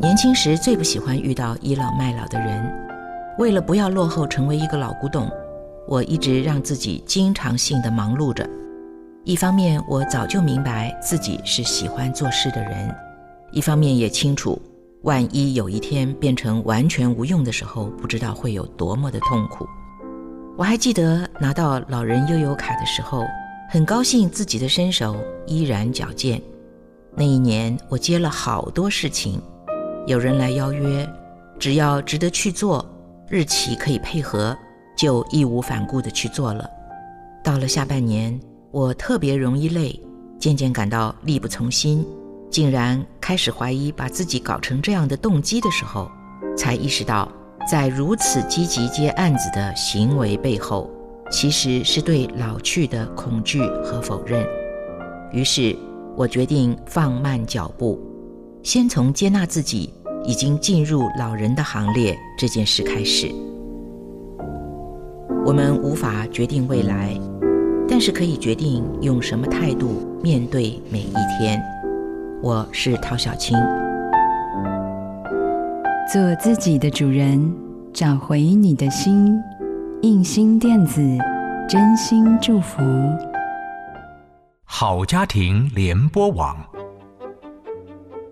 年轻时最不喜欢遇到倚老卖老的人，为了不要落后成为一个老古董，我一直让自己经常性的忙碌着。一方面，我早就明白自己是喜欢做事的人；一方面也清楚，万一有一天变成完全无用的时候，不知道会有多么的痛苦。我还记得拿到老人悠游卡的时候，很高兴自己的身手依然矫健。那一年，我接了好多事情。有人来邀约，只要值得去做，日期可以配合，就义无反顾地去做了。到了下半年，我特别容易累，渐渐感到力不从心，竟然开始怀疑把自己搞成这样的动机的时候，才意识到，在如此积极接案子的行为背后，其实是对老去的恐惧和否认。于是，我决定放慢脚步，先从接纳自己。已经进入老人的行列这件事开始，我们无法决定未来，但是可以决定用什么态度面对每一天。我是陶小青，做自己的主人，找回你的心。印心电子，真心祝福。好家庭联播网，